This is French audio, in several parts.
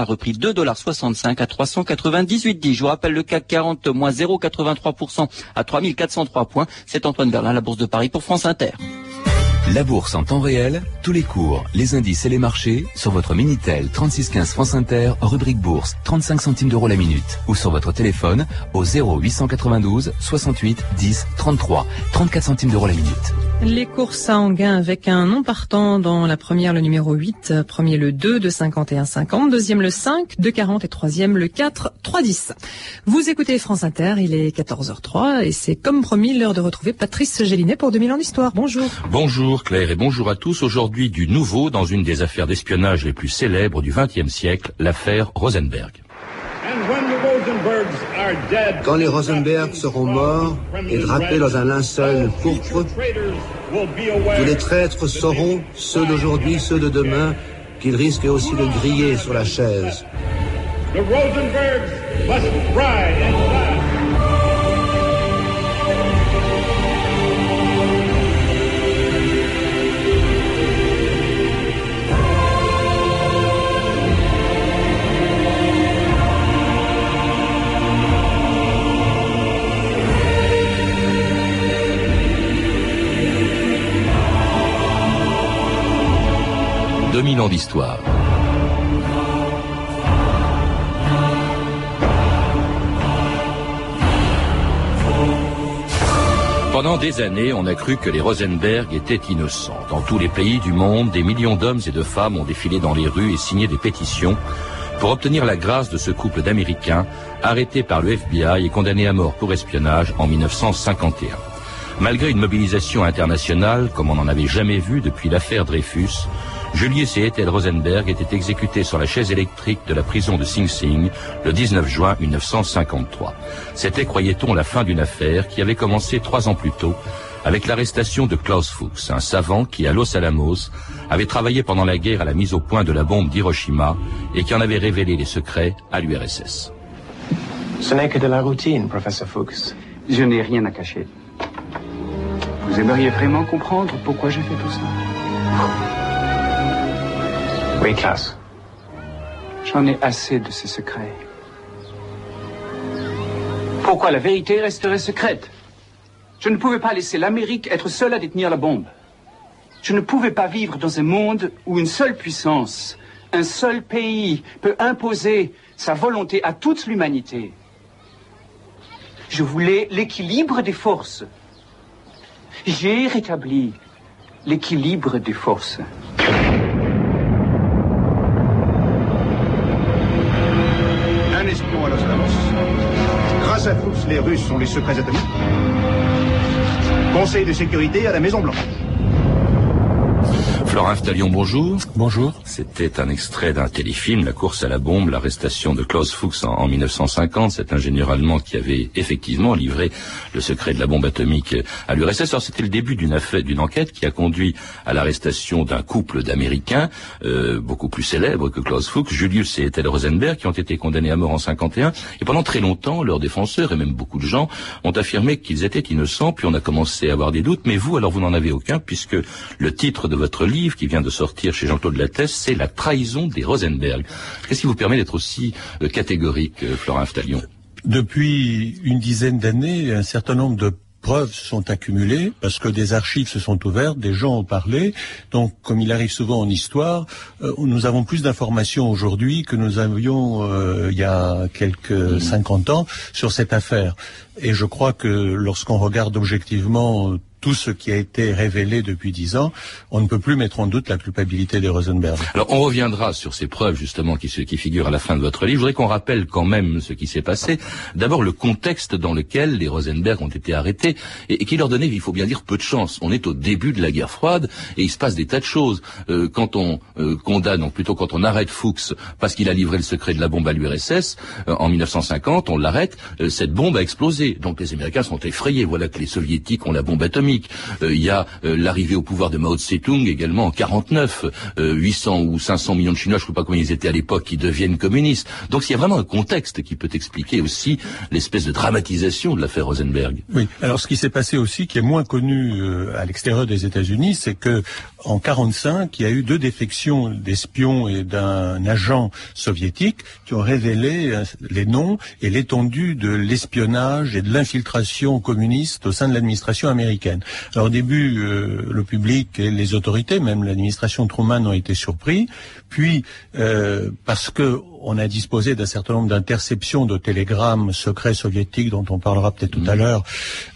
a repris 2,65$ à 398,10. Je vous rappelle le CAC 40 moins 0,83% à 3403 points. C'est Antoine Verlin, la Bourse de Paris pour France Inter. La bourse en temps réel, tous les cours, les indices et les marchés sur votre Minitel 3615 France Inter, rubrique bourse, 35 centimes d'euros la minute ou sur votre téléphone au 0892 68 10 33, 34 centimes d'euros la minute. Les courses à Anguin avec un non partant dans la première le numéro 8, premier le 2 de 51 50, deuxième le 5 de 40 et troisième le 4 3 10. Vous écoutez France Inter, il est 14h03 et c'est comme promis l'heure de retrouver Patrice Gélinet pour 2000 ans d'histoire. Bonjour. Bonjour Claire et bonjour à tous. Aujourd'hui du nouveau dans une des affaires d'espionnage les plus célèbres du XXe siècle, l'affaire Rosenberg. Quand les Rosenberg seront morts et drapés dans un linceul pourpre, tous les traîtres sauront, ceux d'aujourd'hui, ceux de demain, qu'ils risquent aussi de griller sur la chaise. 2000 ans d'histoire. Pendant des années, on a cru que les Rosenberg étaient innocents. Dans tous les pays du monde, des millions d'hommes et de femmes ont défilé dans les rues et signé des pétitions pour obtenir la grâce de ce couple d'Américains arrêtés par le FBI et condamnés à mort pour espionnage en 1951. Malgré une mobilisation internationale comme on n'en avait jamais vu depuis l'affaire Dreyfus, Julius et Ethel Rosenberg étaient exécutés sur la chaise électrique de la prison de Sing Sing le 19 juin 1953. C'était, croyait-on, la fin d'une affaire qui avait commencé trois ans plus tôt avec l'arrestation de Klaus Fuchs, un savant qui, à Los Alamos, avait travaillé pendant la guerre à la mise au point de la bombe d'Hiroshima et qui en avait révélé les secrets à l'URSS. Ce n'est que de la routine, professeur Fuchs. Je n'ai rien à cacher. Vous aimeriez vraiment comprendre pourquoi j'ai fait tout ça? Oui. J'en ai assez de ces secrets. Pourquoi la vérité resterait secrète? Je ne pouvais pas laisser l'Amérique être seule à détenir la bombe. Je ne pouvais pas vivre dans un monde où une seule puissance, un seul pays peut imposer sa volonté à toute l'humanité. Je voulais l'équilibre des forces. J'ai rétabli l'équilibre des forces. Russes sont les secrets atomiques. Conseil de sécurité à la Maison Blanche. Florent Talion, bonjour. Bonjour. C'était un extrait d'un téléfilm, La course à la bombe, l'arrestation de Klaus Fuchs en, 1950, cet ingénieur allemand qui avait effectivement livré le secret de la bombe atomique à l'URSS. Alors c'était le début d'une affaire, d'une enquête qui a conduit à l'arrestation d'un couple d'Américains, euh, beaucoup plus célèbres que Klaus Fuchs, Julius et Ethel Rosenberg, qui ont été condamnés à mort en 51. Et pendant très longtemps, leurs défenseurs et même beaucoup de gens ont affirmé qu'ils étaient innocents. Puis on a commencé à avoir des doutes. Mais vous, alors vous n'en avez aucun, puisque le titre de votre livre qui vient de sortir chez Jean-Claude Lattès, c'est La trahison des Rosenberg. Qu'est-ce qui vous permet d'être aussi euh, catégorique, euh, Florent Talion Depuis une dizaine d'années, un certain nombre de preuves sont accumulées parce que des archives se sont ouvertes, des gens ont parlé. Donc, comme il arrive souvent en histoire, euh, nous avons plus d'informations aujourd'hui que nous avions il y a quelques 50 mmh. ans sur cette affaire. Et je crois que lorsqu'on regarde objectivement tout ce qui a été révélé depuis dix ans, on ne peut plus mettre en doute la culpabilité des Rosenberg. Alors on reviendra sur ces preuves justement qui, qui figurent à la fin de votre livre. Je voudrais qu'on rappelle quand même ce qui s'est passé. D'abord le contexte dans lequel les Rosenberg ont été arrêtés et, qui leur donnait, il faut bien dire, peu de chance. On est au début de la guerre froide et il se passe des tas de choses. Euh, quand on euh, condamne, ou plutôt quand on arrête Fuchs parce qu'il a livré le secret de la bombe à l'URSS euh, en 1950, on l'arrête, cette bombe a explosé. Donc les Américains sont effrayés. Voilà que les Soviétiques ont la bombe atomique économique. il y a l'arrivée au pouvoir de Mao Tse-tung également en 49, 800 ou 500 millions de Chinois, je ne sais pas combien ils étaient à l'époque, qui deviennent communistes. Donc il y a vraiment un contexte qui peut expliquer aussi l'espèce de dramatisation de l'affaire Rosenberg. Oui. Alors ce qui s'est passé aussi, qui est moins connu à l'extérieur des États-Unis, c'est que en 45, il y a eu deux défections d'espions et d'un agent soviétique qui ont révélé les noms et l'étendue de l'espionnage et de l'infiltration communiste au sein de l'administration américaine. Alors au début, euh, le public et les autorités, même l'administration Truman, ont été surpris. Puis, euh, parce que on a disposé d'un certain nombre d'interceptions de télégrammes secrets soviétiques dont on parlera peut-être tout à mmh. l'heure,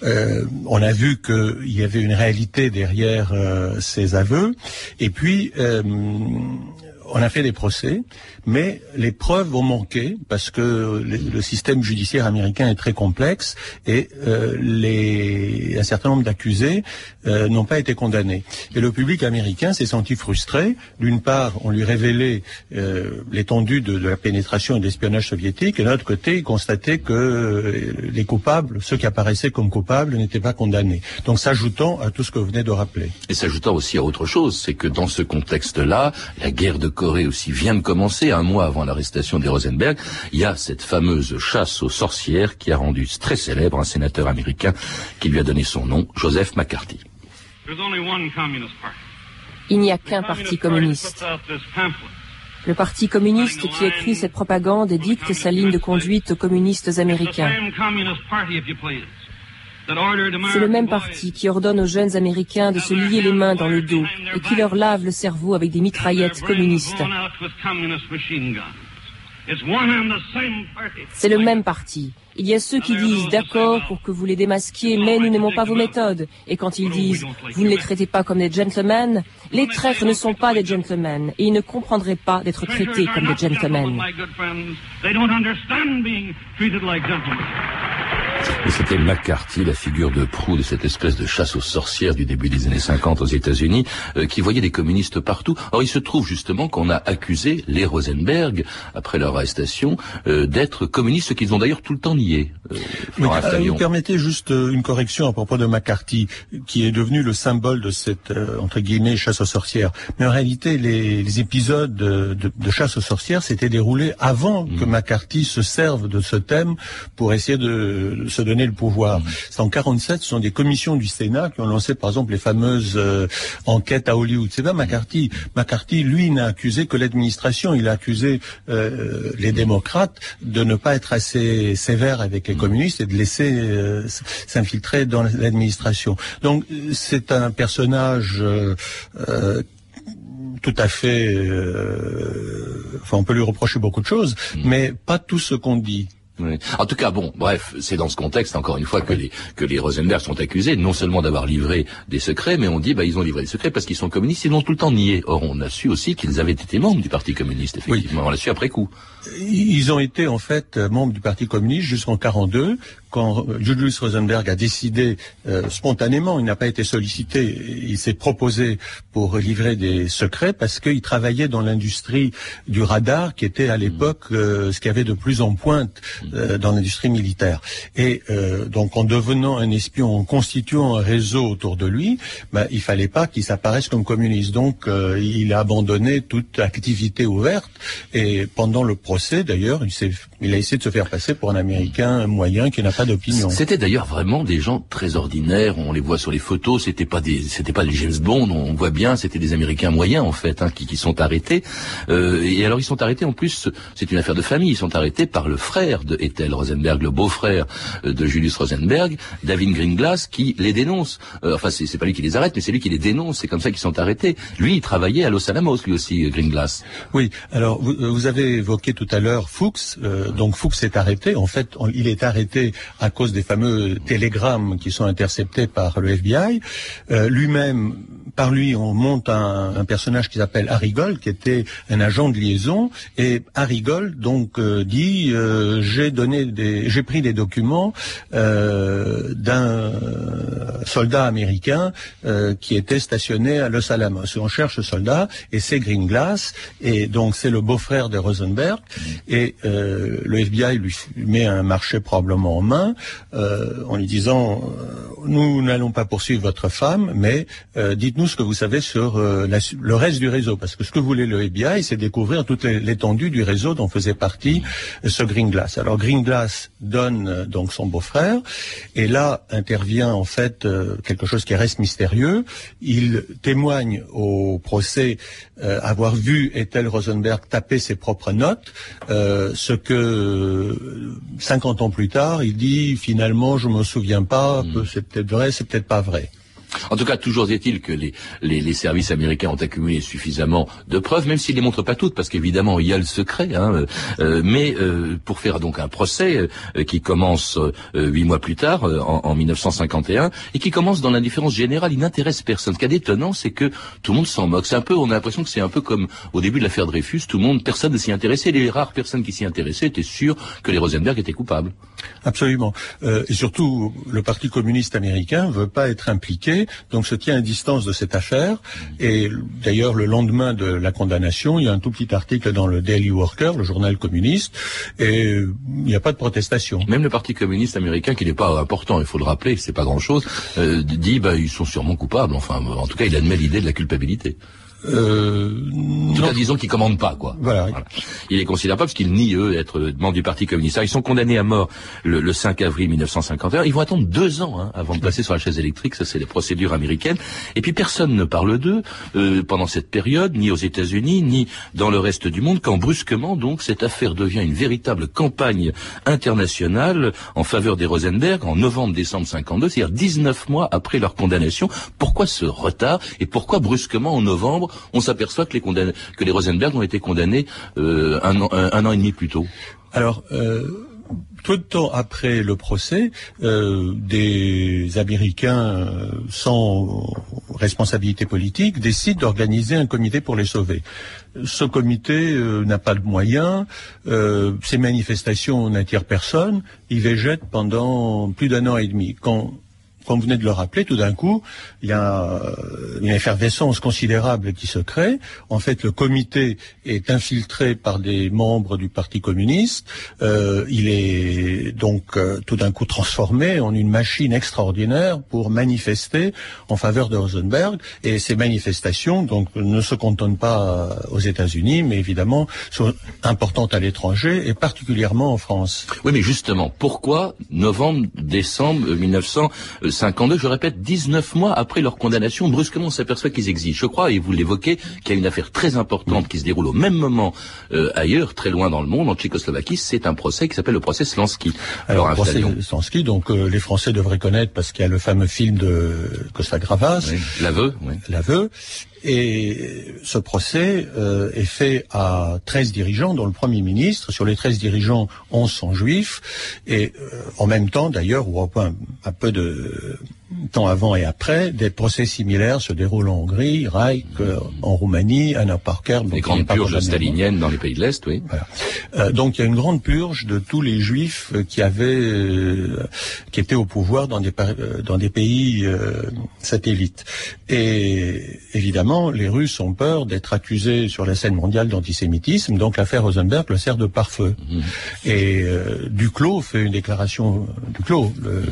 euh, on a vu qu'il y avait une réalité derrière ces aveux. Et puis, on a fait des procès, mais les preuves ont manqué parce que le, système judiciaire américain est très complexe et euh, un certain nombre d'accusés euh, n'ont pas été condamnés. Et le public américain s'est senti frustré. D'une part, on lui révélait euh, l'étendue de, la pénétration et de l'espionnage soviétique, et l'autre côté, il constatait que les coupables, ceux qui apparaissaient comme coupables, n'étaient pas condamnés. Donc s'ajoutant à tout ce que vous venez de rappeler. Et s'ajoutant aussi à autre chose, c'est que dans ce contexte-là, la guerre de Corée aussi vient de commencer, un mois avant l'arrestation des Rosenberg. Il y a cette fameuse chasse aux sorcières qui a rendu très célèbre un sénateur américain qui lui a donné son nom, Joseph McCarthy. Il n'y a qu'un parti communiste. Le parti communiste qui écrit cette propagande et dicte sa ligne de conduite aux communistes américains. C'est le même parti qui ordonne aux jeunes Américains de se lier les mains dans le dos et qui leur lave le cerveau avec des mitraillettes communistes. C'est le même parti. Il y a ceux qui disent d'accord pour que vous les démasquiez, mais nous n'aimons pas vos méthodes. Et quand ils disent vous ne les traitez pas comme des gentlemen, les traîtres ne sont pas des gentlemen et ils ne comprendraient pas d'être traités comme des gentlemen. Et c'était McCarthy, la figure de proue de cette espèce de chasse aux sorcières du début des années 50 aux États-Unis, euh, qui voyait des communistes partout. Or, il se trouve justement qu'on a accusé les Rosenberg, après leur arrestation, euh, d'être communistes, ce qu'ils ont d'ailleurs tout le temps nié. Euh, vous permettez juste une correction à propos de McCarthy, qui est devenu le symbole de cette, entre guillemets, chasse aux sorcières. Mais en réalité, les, les épisodes de, de, chasse aux sorcières s'étaient déroulés avant que mm. McCarthy se serve de ce thème pour essayer de se donner le pouvoir. C'est en 47, ce sont des commissions du Sénat qui ont lancé par exemple les fameuses euh, enquêtes à Hollywood. C'est pas McCarthy. McCarthy, lui, n'a accusé que l'administration. Il a accusé euh, les démocrates de ne pas être assez sévères avec les communistes et de laisser euh, s'infiltrer dans l'administration. Donc c'est un personnage tout à fait. enfin, on peut lui reprocher beaucoup de choses, mm. mais pas tout ce qu'on dit. En tout cas, bon, bref, c'est dans ce contexte, encore une fois, que les, que les Rosenberg sont accusés, non seulement d'avoir livré des secrets, mais on dit, bah, ils ont livré des secrets parce qu'ils sont communistes, ils l'ont tout le temps nié. Or, on a su aussi qu'ils avaient été membres du Parti communiste, effectivement. On l'a su après coup. Ils ont été, en fait, membres du Parti communiste jusqu'en 42, quand Julius Rosenberg a décidé euh, spontanément, il n'a pas été sollicité, il s'est proposé pour livrer des secrets parce qu'il travaillait dans l'industrie du radar qui était à l'époque euh, ce qu'il y avait de plus en pointe euh, dans l'industrie militaire. Et donc en devenant un espion, en constituant un réseau autour de lui, bah, il fallait pas qu'il s'apparaisse comme communiste. Donc il a abandonné toute activité ouverte et pendant le procès d'ailleurs, il, il a essayé de se faire passer pour un Américain moyen qui n'a pas d'opinion. C'était d'ailleurs vraiment des gens très ordinaires. On les voit sur les photos. C'était pas des, c'était pas des James Bond. On voit bien, c'était des Américains moyens en fait, hein, qui, qui, sont arrêtés. Euh, et alors ils sont arrêtés en plus. C'est une affaire de famille. Ils sont arrêtés par le frère de Ethel Rosenberg, le beau-frère euh, de Julius Rosenberg, David Greenglass, qui les dénonce. Euh, enfin, c'est pas lui qui les arrête, mais c'est lui qui les dénonce. C'est comme ça qu'ils sont arrêtés. Lui, il travaillait à Los Alamos, lui aussi, Greenglass. Oui. Alors vous, vous avez évoqué tout à l'heure Fuchs. Donc Fuchs est arrêté. En fait, il est arrêté à cause des fameux télégrammes qui sont interceptés par le FBI. Euh, lui-même par lui, on monte un, personnage qui s'appelle Harry Gold, qui était un agent de liaison, et Harry Gold donc euh, dit euh, j'ai donné des, j'ai pris des documents euh, d'un soldat américain qui était stationné à Los Alamos. on cherche ce soldat, et c'est Green Glass, et donc c'est le beau-frère de Rosenberg, et le FBI lui met un marché probablement en main, en lui disant nous n'allons pas poursuivre votre femme, mais dites-nous ce que vous savez sur le reste du réseau, parce que ce que voulait le FBI, c'est découvrir toute l'étendue du réseau dont faisait partie ce Green Glass. Alors Green Glass donne euh, donc son beau-frère, et là intervient en fait euh, quelque chose qui reste mystérieux. Il témoigne au procès euh, avoir vu Ethel Rosenberg taper ses propres notes, ce que 50 ans plus tard, il dit finalement je me souviens pas, hmm. c'est peut-être vrai, c'est peut-être pas vrai. En tout cas, toujours est-il que les, les, services américains ont accumulé suffisamment de preuves, même s'ils ne les montrent pas toutes, parce qu'évidemment, il y a le secret. Hein, euh, euh, mais euh, pour faire donc un procès qui commence huit mois plus tard, en, en, 1951, et qui commence dans l'indifférence générale, il n'intéresse personne. Ce qui est d'étonnant, c'est que tout le monde s'en moque. C'est un peu, on a l'impression que c'est un peu comme au début de l'affaire Dreyfus, tout le monde, personne ne s'y intéressait. Les rares personnes qui s'y intéressaient étaient sûres que les Rosenberg étaient coupables. Absolument. et surtout, le Parti communiste américain veut pas être impliqué donc se tient à distance de cette affaire. Et d'ailleurs, le lendemain de la condamnation, il y a un tout petit article dans le Daily Worker, le journal communiste, et il n'y a pas de protestation. Même le Parti communiste américain, qui n'est pas important, il faut le rappeler, c'est pas grand-chose, euh, dit bah ils sont sûrement coupables. Enfin, en tout cas, il admet l'idée de la culpabilité. Euh, tout cas, disons qu'ils commandent pas, quoi. Voilà. Il est considérable parce qu'ils nient, eux, être membres du Parti communiste. ils sont condamnés à mort le, 5 avril 1951. Ils vont attendre deux ans hein, avant de passer sur la chaise électrique. Ça, c'est les procédures américaines. Et puis, personne ne parle d'eux euh, pendant cette période, ni aux États-Unis, ni dans le reste du monde, quand brusquement, donc, cette affaire devient une véritable campagne internationale en faveur des Rosenberg en novembre-décembre 52, c'est-à-dire 19 mois après leur condamnation. Pourquoi ce retard et pourquoi brusquement en novembre on s'aperçoit que les, que les Rosenberg ont été condamnés euh, un, an, et demi plus tôt. Alors, euh, peu de temps après le procès, euh, des Américains sans responsabilité politique décident d'organiser un comité pour les sauver. Ce comité n'a pas de moyens, ces manifestations n'attirent personne, ils végètent pendant plus d'un an et demi. Comme vous venez de le rappeler, tout d'un coup, il y a une effervescence considérable qui se crée. En fait, le comité est infiltré par des membres du Parti communiste. Euh, il est donc euh, tout d'un coup transformé en une machine extraordinaire pour manifester en faveur de Rosenberg. Et ces manifestations, donc, ne se contentent pas aux États-Unis, mais évidemment sont importantes à l'étranger et particulièrement en France. Oui, mais justement, pourquoi novembre, décembre 1900 52, je répète, 19 mois après leur condamnation, brusquement on s'aperçoit qu'ils existent. Je crois, et vous l'évoquez, qu'il y a une affaire très importante qui se déroule au même moment euh, ailleurs, très loin dans le monde, en Tchécoslovaquie, c'est un procès qui s'appelle le procès Slansky. Alors, le procès Slansky, donc euh, les Français devraient connaître parce qu'il y a le fameux film de Costa Gravas. Oui, L'aveu. Oui. L'aveu. Et ce procès euh, est fait à 13 dirigeants, dont le Premier ministre. Sur les 13 dirigeants, 11 sont juifs. Et euh, en même temps, d'ailleurs, ou un, un peu de temps avant et après, des procès similaires se déroulent en Hongrie, Reich, euh, en Roumanie, Anna Parker. Les grandes purges staliniennes dans les pays de l'Est, oui. Euh, donc il y a une grande purge de tous les juifs qui avaient, qui étaient au pouvoir dans des, dans des pays satellites. Et évidemment, les Russes ont peur d'être accusés sur la scène mondiale d'antisémitisme, donc l'affaire Rosenberg le sert de pare-feu. Mhm. Et euh, Duclos fait une déclaration, Duclos, le,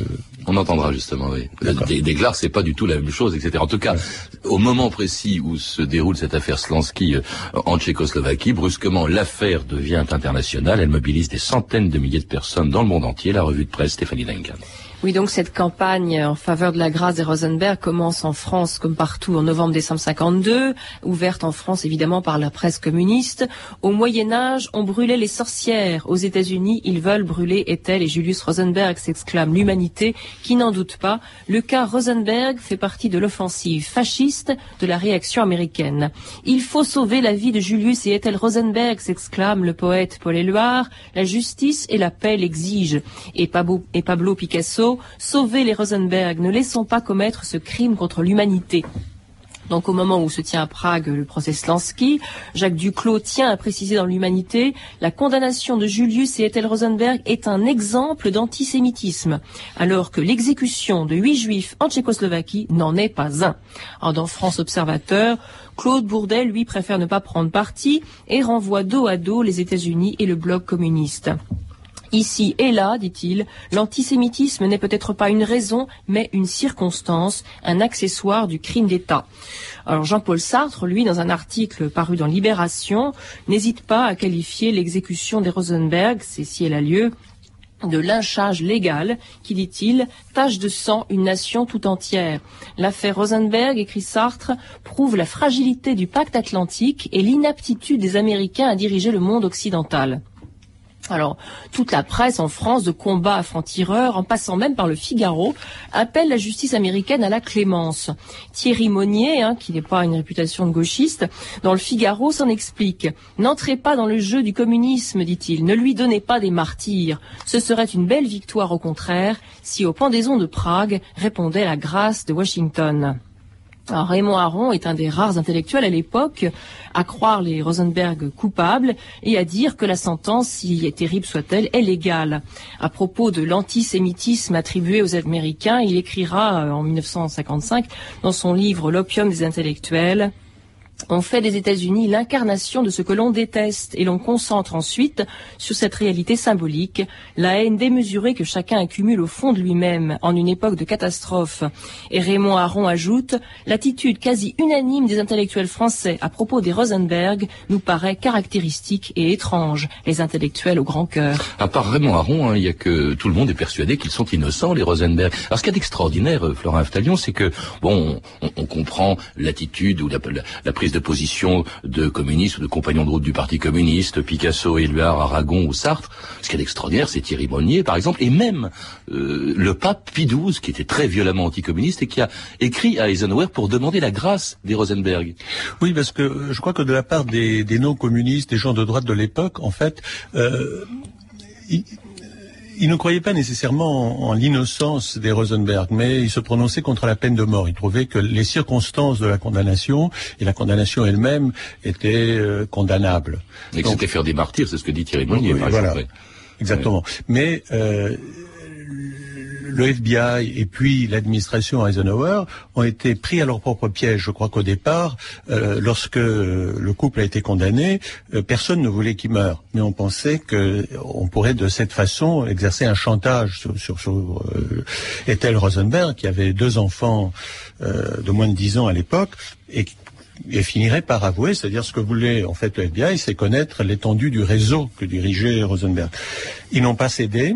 on entendra justement, oui. Des, déclare, c'est pas du tout la même chose, etc. En tout cas, au moment précis où se déroule cette affaire Slansky euh, en Tchécoslovaquie, brusquement, l'affaire devient internationale. Elle mobilise des centaines de milliers de personnes dans le monde entier. La revue de presse Stéphanie Duncan. Oui, donc cette campagne en faveur de la grâce des Rosenberg commence en France comme partout en novembre-décembre 52, ouverte en France évidemment par la presse communiste. Au Moyen Âge, on brûlait les sorcières. Aux États-Unis, ils veulent brûler Ethel et Julius Rosenberg, s'exclame l'humanité, qui n'en doute pas. Le cas Rosenberg fait partie de l'offensive fasciste de la réaction américaine. Il faut sauver la vie de Julius et Ethel Rosenberg, s'exclame le poète Paul Éluard. La justice et la paix l'exigent. Et Pablo Picasso sauver les Rosenberg, ne laissons pas commettre ce crime contre l'humanité. Donc au moment où se tient à Prague le procès Slansky, Jacques Duclos tient à préciser dans l'Humanité la condamnation de Julius et Ethel Rosenberg est un exemple d'antisémitisme, alors que l'exécution de huit juifs en Tchécoslovaquie n'en est pas un. dans France Observateur, Claude Bourdet, lui, préfère ne pas prendre parti et renvoie dos à dos les États-Unis et le bloc communiste. Ici et là, dit-il, l'antisémitisme n'est peut-être pas une raison, mais une circonstance, un accessoire du crime d'État. Alors Jean-Paul Sartre, lui, dans un article paru dans Libération, n'hésite pas à qualifier l'exécution des Rosenberg, c'est si elle a lieu, de lynchage légal qui, dit-il, tache de sang une nation tout entière. L'affaire Rosenberg, écrit Sartre, prouve la fragilité du pacte atlantique et l'inaptitude des Américains à diriger le monde occidental. Alors, toute la presse en France, de combat à franc-tireur, en passant même par le Figaro, appelle la justice américaine à la clémence. Thierry Monnier, hein, qui n'est pas une réputation de gauchiste, dans le Figaro s'en explique. N'entrez pas dans le jeu du communisme, dit-il. Ne lui donnez pas des martyrs. Ce serait une belle victoire au contraire si aux pendaisons de Prague répondait la grâce de Washington. Raymond Aron est un des rares intellectuels à l'époque à croire les Rosenberg coupables et à dire que la sentence, si terrible soit-elle, est légale. À propos de l'antisémitisme attribué aux Américains, il écrira euh, en 1955 dans son livre L'opium des intellectuels on fait des États-Unis l'incarnation de ce que l'on déteste et l'on concentre ensuite sur cette réalité symbolique, la haine démesurée que chacun accumule au fond de lui-même en une époque de catastrophe. Et Raymond Aron ajoute, l'attitude quasi unanime des intellectuels français à propos des Rosenberg nous paraît caractéristique et étrange, les intellectuels au grand cœur. À part Raymond Aron, hein, il y a que tout le monde est persuadé qu'ils sont innocents, les Rosenberg. Alors ce qu'il y a d'extraordinaire, euh, Florent Aftalion, c'est que, bon, on, comprend l'attitude ou la, la prise de position de communistes ou de compagnons de route du Parti communiste, Picasso, Éluard, Aragon ou Sartre. Ce qui est extraordinaire, c'est Thierry Monnier, par exemple, et même euh, le pape Pie XII, qui était très violemment anticommuniste et qui a écrit à Eisenhower pour demander la grâce des Rosenberg. Oui, parce que je crois que de la part des, non-communistes, des gens de droite de l'époque, en fait, euh, ne croyait pas nécessairement en, l'innocence des Rosenberg, mais il se prononçait contre la peine de mort. Il trouvait que les circonstances de la condamnation et la condamnation elle-même étaient euh, condamnables. Et que c'était faire des martyrs, c'est ce que dit Thierry Monnier, par voilà. Exactement. Mais euh, le FBI et puis l'administration Eisenhower ont été pris à leur propre piège. Je crois qu'au départ, euh, lorsque le couple a été condamné, euh, personne ne voulait qu'il meure. Mais on pensait qu'on pourrait de cette façon exercer un chantage sur, sur, euh, Ethel Rosenberg, qui avait deux enfants de moins de dix ans à l'époque, et et finirait par avouer, c'est-à-dire ce que voulait en fait le FBI, c'est connaître l'étendue du réseau que dirigeait Rosenberg. Ils n'ont pas cédé.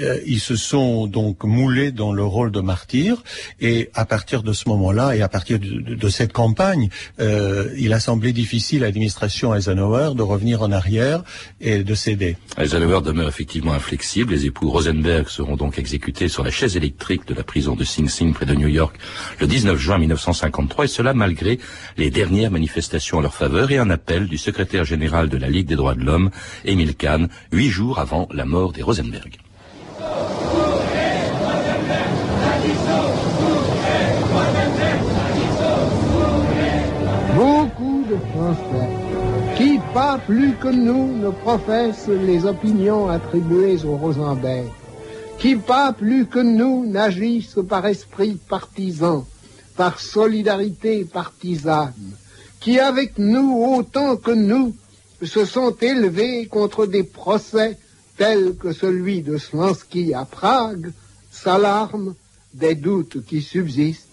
Euh, ils se sont donc moulés dans le rôle de martyrs et à partir de ce moment-là et à partir de, cette campagne, euh, il a semblé difficile à l'administration Eisenhower de revenir en arrière et de céder. Eisenhower demeure effectivement inflexible. Les époux Rosenberg seront donc exécutés sur la chaise électrique de la prison de Sing Sing près de New York le 19 juin 1953 et cela malgré les dernières manifestations en leur faveur et un appel du secrétaire général de la Ligue des droits de l'homme, Emile Kahn, huit jours avant la mort des Rosenberg. Qui, pas plus que nous, ne professent les opinions attribuées aux Rosenberg, qui, pas plus que nous, n'agissent par esprit partisan, par solidarité partisane, qui, avec nous, autant que nous, se sont élevés contre des procès tels que celui de Slansky à Prague, s'alarment des doutes qui subsistent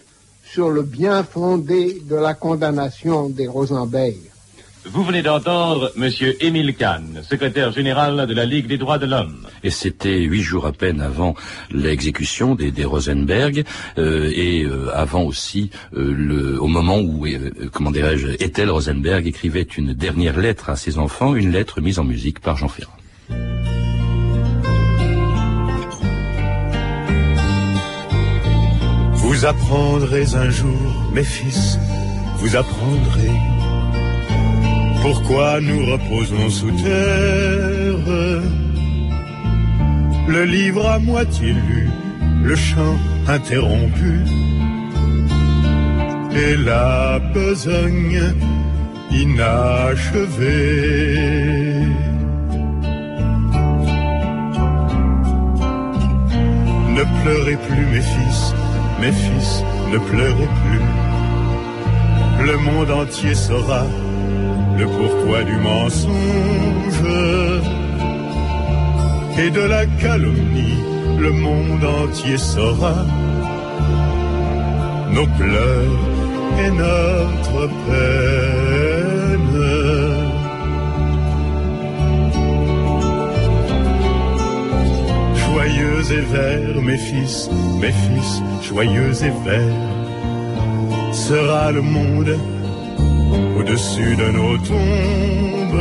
sur le bien fondé de la condamnation des Rosenberg. Vous venez d'entendre M. Émile Kahn, secrétaire général de la Ligue des droits de l'homme. Et c'était huit jours à peine avant l'exécution des, Rosenberg euh, et euh, avant aussi euh, le, au moment où, comment dirais-je, Ethel Rosenberg écrivait une dernière lettre à ses enfants, une lettre mise en musique par Jean Ferrand. Apprendrez un jour, mes fils, vous apprendrez pourquoi nous reposons sous terre. Le livre à moitié lu, le chant interrompu. et la besogne inachevée. Ne pleurez plus mes fils, mes fils, ne pleurez plus. Le monde entier saura le pourquoi du mensonge et de la calomnie. Le monde entier saura nos pleurs et notre peine. Et verts, mes fils, mes fils, joyeux et verts, sera le monde au-dessus de nos tombes.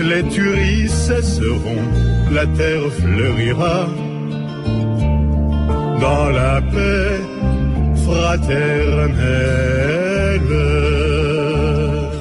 Les tueries cesseront, la terre fleurira dans la paix fraternelle.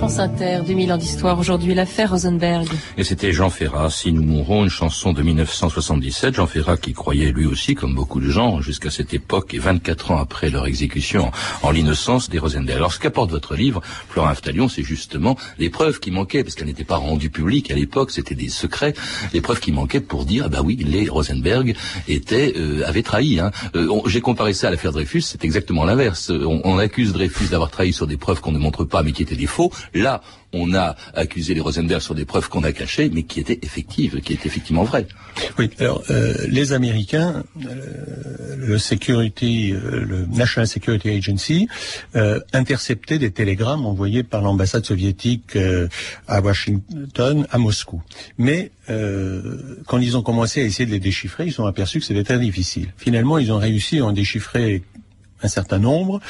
France Inter, 2000 ans d'histoire. Aujourd'hui, l'affaire Rosenberg. Et c'était Jean Ferrat, Si nous mourrons, une chanson de 1977. Jean Ferrat qui croyait lui aussi, comme beaucoup de gens, jusqu'à cette époque et 24 ans après leur exécution en l'innocence des Rosenberg. Alors ce qu'apporte votre livre, Florent Aftalion, c'est justement les preuves qui manquaient, parce qu'elles n'étaient pas rendues publiques à l'époque, c'était des secrets, les preuves qui manquaient pour dire, ah bah oui, les Rosenberg étaient, euh, avaient trahi. Hein. Euh, J'ai comparé ça à l'affaire Dreyfus, c'est exactement l'inverse. Euh, On, on accuse Dreyfus d'avoir trahi sur des preuves qu'on ne montre pas, mais qui étaient des faux. Là, on a accusé les Rosenberg sur des preuves qu'on a cachées, mais qui étaient effectives, qui étaient effectivement vraies. Oui, alors euh, les Américains, euh, le Security, euh, le National Security Agency, euh, interceptait des télégrammes envoyés par l'ambassade soviétique euh, à Washington, à Moscou. Mais euh, quand ils ont commencé à essayer de les déchiffrer, ils se sont aperçus que c'était très difficile. Finalement, ils ont réussi à en déchiffrer un certain nombre,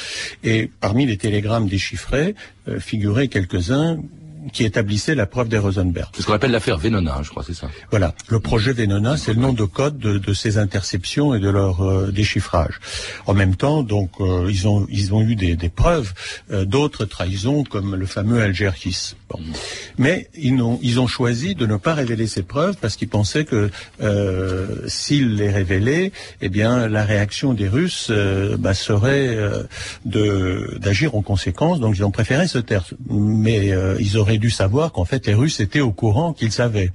et parmi les télégrammes déchiffrés euh, figuraient quelques-uns qui établissaient la preuve des Rosenberg. C'est ce qu'on appelle l'affaire Venona, je crois, c'est ça. Voilà, le projet Venona, c'est le nom de code de, de ces interceptions et de leur euh, déchiffrage. En même temps, donc, euh, ils ont ils ont eu des, des preuves euh, d'autres trahisons comme le fameux Algerkis. Bon. Mais ils ont ils ont choisi de ne pas révéler ces preuves parce qu'ils pensaient que s'ils les révélaient, eh bien, la réaction des Russes bah, serait de d'agir en conséquence. Donc, ils ont préféré se taire. Mais ils auraient dû savoir qu'en fait, les Russes étaient au courant qu'ils savaient.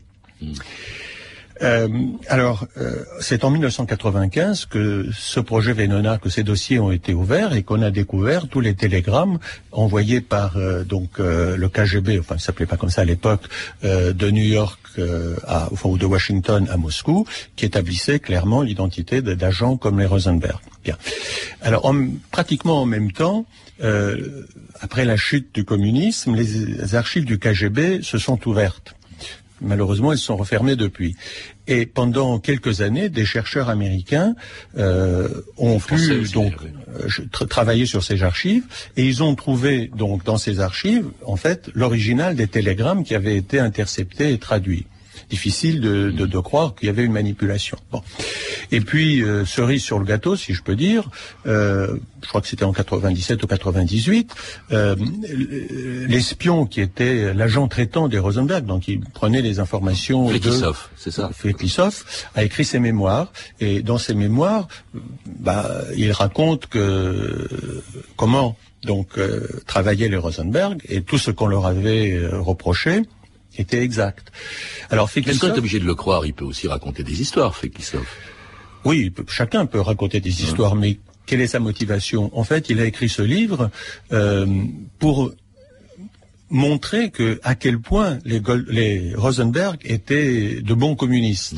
Euh, alors, euh, c'est en 1995 que ce projet Venona, que ces dossiers ont été ouverts et qu'on a découvert tous les télégrammes envoyés par euh, donc euh, le KGB, enfin, ça s'appelait pas comme ça à l'époque, euh, de New York euh, à, enfin, ou de Washington à Moscou, qui établissaient clairement l'identité de- d'agents comme les Rosenberg. Bien. Alors, en- pratiquement en même temps, après la chute du communisme, les archives du KGB se sont ouvertes. Malheureusement, elles sont refermées depuis. Et pendant quelques années, des chercheurs américains euh, ont Français pu aussi, donc euh, tra- travailler sur ces archives et ils ont trouvé donc dans ces archives en fait l'original des télégrammes qui avaient été interceptés et traduits. Difficile de, de- de croire qu'il y avait une manipulation. Bon. Et puis euh, cerise sur le gâteau, si je peux dire, euh, je crois que c'était en 97 ou 98, euh, l'espion qui était l'agent traitant des Rosenberg, donc il prenait les informations Feklisov, c'est ça. Feklisov a écrit ses mémoires et dans ses mémoires, bah, il raconte que comment donc euh, travaillaient les Rosenberg et tout ce qu'on leur avait reproché était exact. Alors Est-ce qu'on est obligé de le croire Il peut aussi raconter des histoires, Feklisov. oui, chacun peut raconter des histoires, mais quelle est sa motivation? En fait, il a écrit ce livre euh, pour montrer que à quel point les, Rosenberg étaient de bons communistes.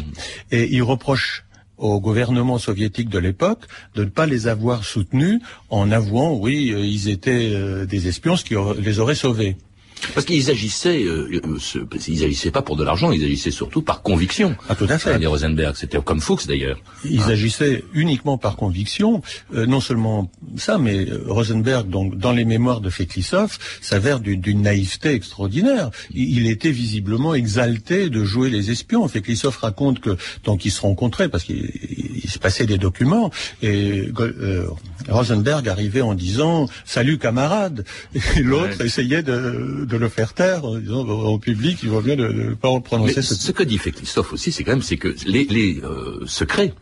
Et il reproche au gouvernement soviétique de l'époque de ne pas les avoir soutenus en avouant, oui, euh, ils étaient euh, des espions, ce qui les aurait sauvés. Parce qu'ils agissaient, euh, euh, ce- ils agissaient pas pour de l'argent, ils agissaient surtout par conviction. Ah, tout à fait. Les Rosenberg, c'était comme Fuchs d'ailleurs. Ils agissaient uniquement par conviction. Euh, non seulement ça, mais euh, Rosenberg, donc dans les mémoires de Feklisov, s'avère d'une naïveté extraordinaire. Il, était visiblement exalté de jouer les espions. Feklisov raconte que donc ils se rencontraient parce qu'il il se passait des documents et euh, Rosenberg arrivait en disant "Salut camarade" et l'autre Ouais. essayait de, de le faire taire en disant au public il vaut mieux ne, ne pas Mais prononcer ce ce que dit Feklisov aussi, c'est quand même c'est que les, les euh, secrets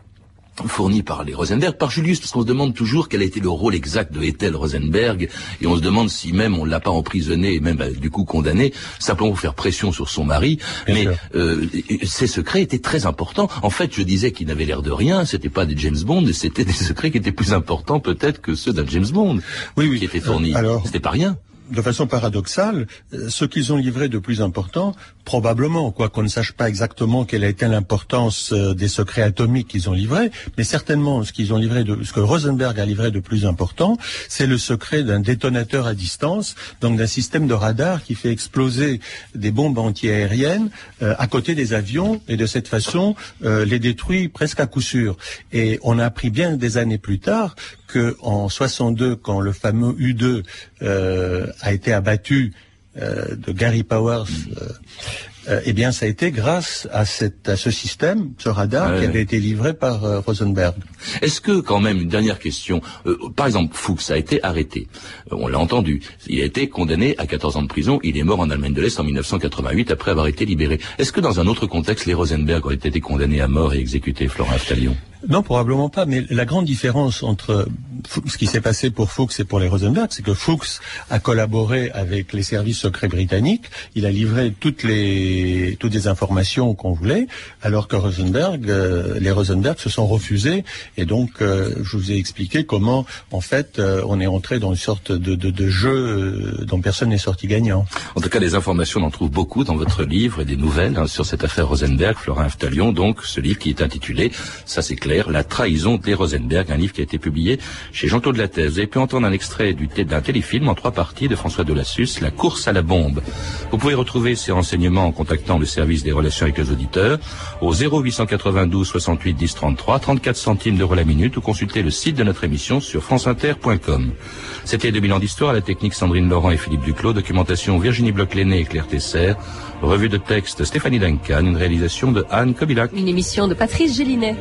fourni par les Rosenberg, par Julius, parce qu'on se demande toujours quel a été le rôle exact de Ethel Rosenberg, et on se demande si même on l'a pas emprisonné et même bah, du coup condamné, simplement pour faire pression sur son mari. Mais euh, ces secrets étaient très importants. En fait, je disais qu'ils n'avaient l'air de rien, c'était pas des James Bond, c'était des secrets qui étaient plus importants peut-être que ceux d'un James Bond oui, oui. qui étaient fournis. alors, c'était pas rien de façon paradoxale, euh, ce qu'ils ont livré de plus important, probablement, quoi qu'on ne sache pas exactement quelle a été l'importance euh, des secrets atomiques qu'ils ont livrés, mais certainement ce qu'ils ont livré ce que Rosenberg a livré de plus important, c'est le secret d'un détonateur à distance, donc d'un système de radar qui fait exploser des bombes antiaériennes euh, à côté des avions et de cette façon les détruit presque à coup sûr. Et on a appris bien des années plus tard que en 62, quand le fameux U2 euh, a été abattu euh, de Gary Powers, euh, euh, eh bien, ça a été grâce à, cette, à ce système, ce radar, qui avait été livré par euh, Rosenberg. Est-ce que, quand même, une dernière question, euh, par exemple, Fuchs a été arrêté, on l'a entendu, il a été condamné à 14 ans de prison, il est mort en Allemagne de l'Est en 1988 après avoir été libéré. Est-ce que, dans un autre contexte, les Rosenberg auraient été condamnés à mort et exécutés, Florent Aftalion non, probablement pas. Mais la grande différence entre ce qui s'est passé pour Fuchs et pour les Rosenberg, c'est que Fuchs a collaboré avec les services secrets britanniques. Il a livré toutes les toutes les informations qu'on voulait, alors que Rosenberg, euh, les Rosenberg se sont refusés. Et donc, euh, je vous ai expliqué comment, en fait, euh, on est entré dans une sorte de, de, jeu dont personne n'est sorti gagnant. En tout cas, des informations, on en trouve beaucoup dans votre livre et des nouvelles hein, sur cette affaire Rosenberg, Florin Aftalion. Donc, ce livre qui est intitulé, ça c'est clair, La trahison des Rosenberg, un livre qui a été publié chez Jean-Claude Lattès. Vous avez pu entendre un extrait d'un téléfilm en trois parties de François Delassus, La course à la bombe. Vous pouvez retrouver ces renseignements en contactant le service des relations avec les auditeurs au 0892 68 10 33, 34 centimes d'euros la minute ou consulter le site de notre émission sur franceinter.com. C'était 2000 ans d'histoire, la technique Sandrine Laurent et Philippe Duclos, documentation Virginie Bloch-Léné et Claire Tesser, revue de texte Stéphanie Duncan, une réalisation de Anne Kobilac. Une émission de Patrice Gélinet.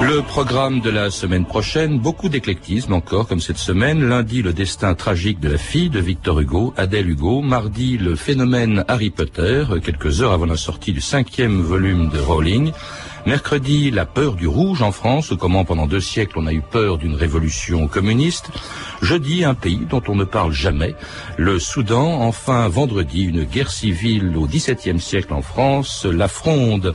Le programme de la semaine prochaine, beaucoup d'éclectisme encore comme cette semaine. Lundi, le destin tragique de la fille de Victor Hugo, Adèle Hugo. Mardi, le phénomène Harry Potter, quelques heures avant la sortie du cinquième volume de Rowling. Mercredi, la peur du rouge en France, comment pendant deux siècles on a eu peur d'une révolution communiste. Jeudi, un pays dont on ne parle jamais, le Soudan. Enfin, vendredi, une guerre civile au XVIIe siècle en France, la fronde.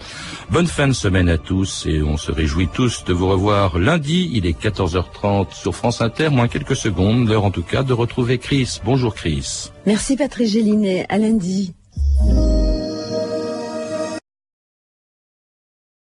Bonne fin de semaine à tous et on se réjouit tous de vous revoir lundi. Il est 14h30 sur France Inter, moins quelques secondes, l'heure en tout cas de retrouver Chris. Bonjour Chris. Merci Patrick Gélinet, à lundi.